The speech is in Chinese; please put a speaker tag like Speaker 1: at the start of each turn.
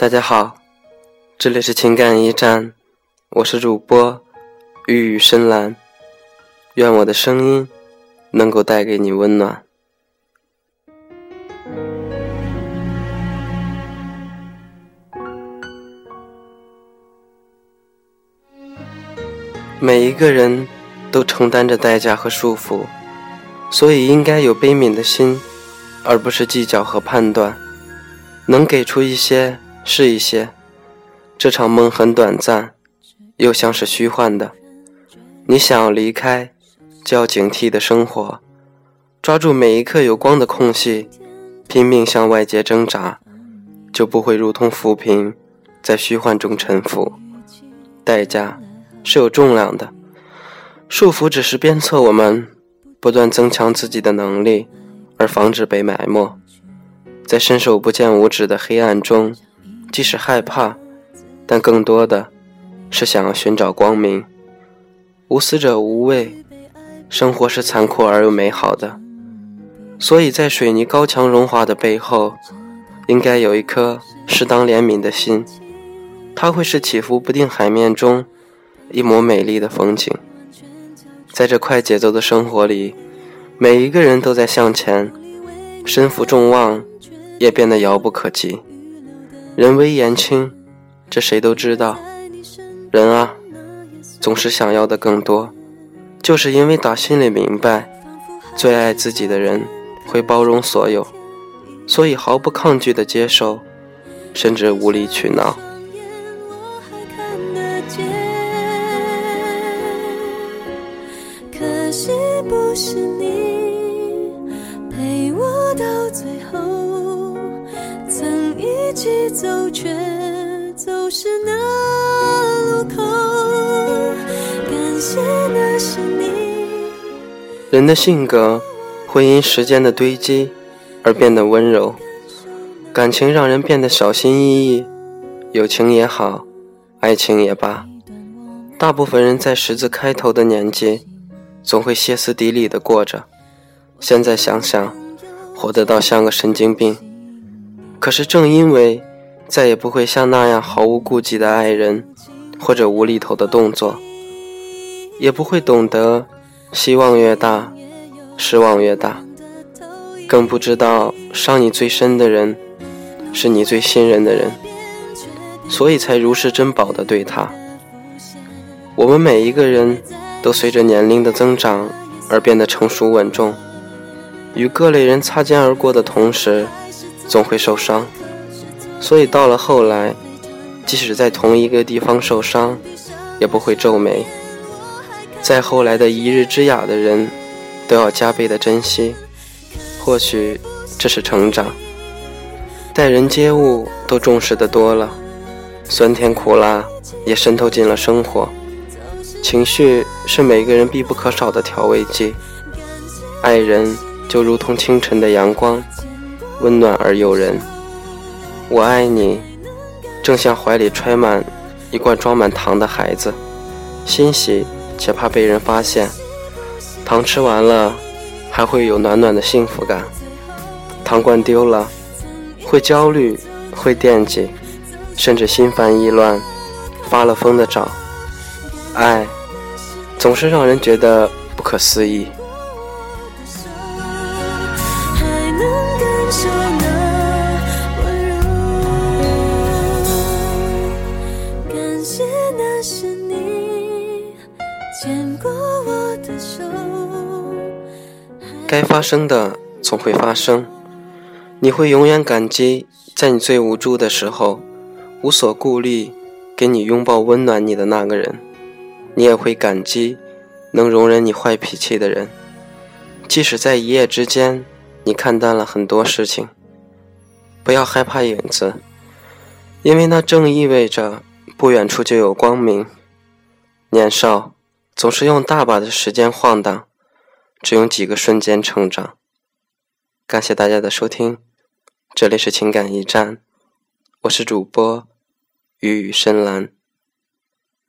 Speaker 1: 大家好，这里是情感驿站，我是主播玉宇深蓝，愿我的声音能够带给你温暖。每一个人都承担着代价和束缚，所以应该有悲悯的心，而不是计较和判断，能给出一些。是一些，这场梦很短暂，又像是虚幻的。你想要离开，就要警惕的生活，抓住每一刻有光的空隙，拼命向外界挣扎，就不会如同浮萍，在虚幻中沉浮。代价是有重量的，束缚只是鞭策我们不断增强自己的能力，而防止被埋没，在伸手不见五指的黑暗中。即使害怕，但更多的是想要寻找光明。无死者无畏，生活是残酷而又美好的。所以在水泥高墙融化的背后，应该有一颗适当怜悯的心。它会是起伏不定海面中一抹美丽的风景。在这快节奏的生活里，每一个人都在向前，身负众望，也变得遥不可及。人微言轻，这谁都知道。人啊，总是想要的更多，就是因为打心里明白，最爱自己的人会包容所有，所以毫不抗拒的接受，甚至无理取闹。可惜不是你一起走，却走失那路口。感谢那是你。人的性格会因时间的堆积而变得温柔，感情让人变得小心翼翼，友情也好，爱情也罢，大部分人在十字开头的年纪，总会歇斯底里的过着。现在想想，活得倒像个神经病。可是正因为再也不会像那样毫无顾忌的爱人，或者无厘头的动作，也不会懂得希望越大，失望越大，更不知道伤你最深的人是你最信任的人，所以才如实珍宝的对他。我们每一个人都随着年龄的增长而变得成熟稳重，与各类人擦肩而过的同时。总会受伤，所以到了后来，即使在同一个地方受伤，也不会皱眉。再后来的一日之雅的人，都要加倍的珍惜。或许这是成长，待人接物都重视的多了，酸甜苦辣也渗透进了生活。情绪是每个人必不可少的调味剂，爱人就如同清晨的阳光。温暖而诱人，我爱你，正像怀里揣满一罐装满糖的孩子，欣喜且怕被人发现。糖吃完了，还会有暖暖的幸福感；糖罐丢了，会焦虑，会惦记，甚至心烦意乱，发了疯的找。爱，总是让人觉得不可思议。是你牵过我的手该发生的总会发生，你会永远感激在你最无助的时候无所顾虑给你拥抱温暖你的那个人，你也会感激能容忍你坏脾气的人，即使在一夜之间你看淡了很多事情，不要害怕影子，因为那正意味着不远处就有光明。年少总是用大把的时间晃荡。只用几个瞬间成长。感谢大家的收听，这里是情感驿站，我是主播雨雨深蓝。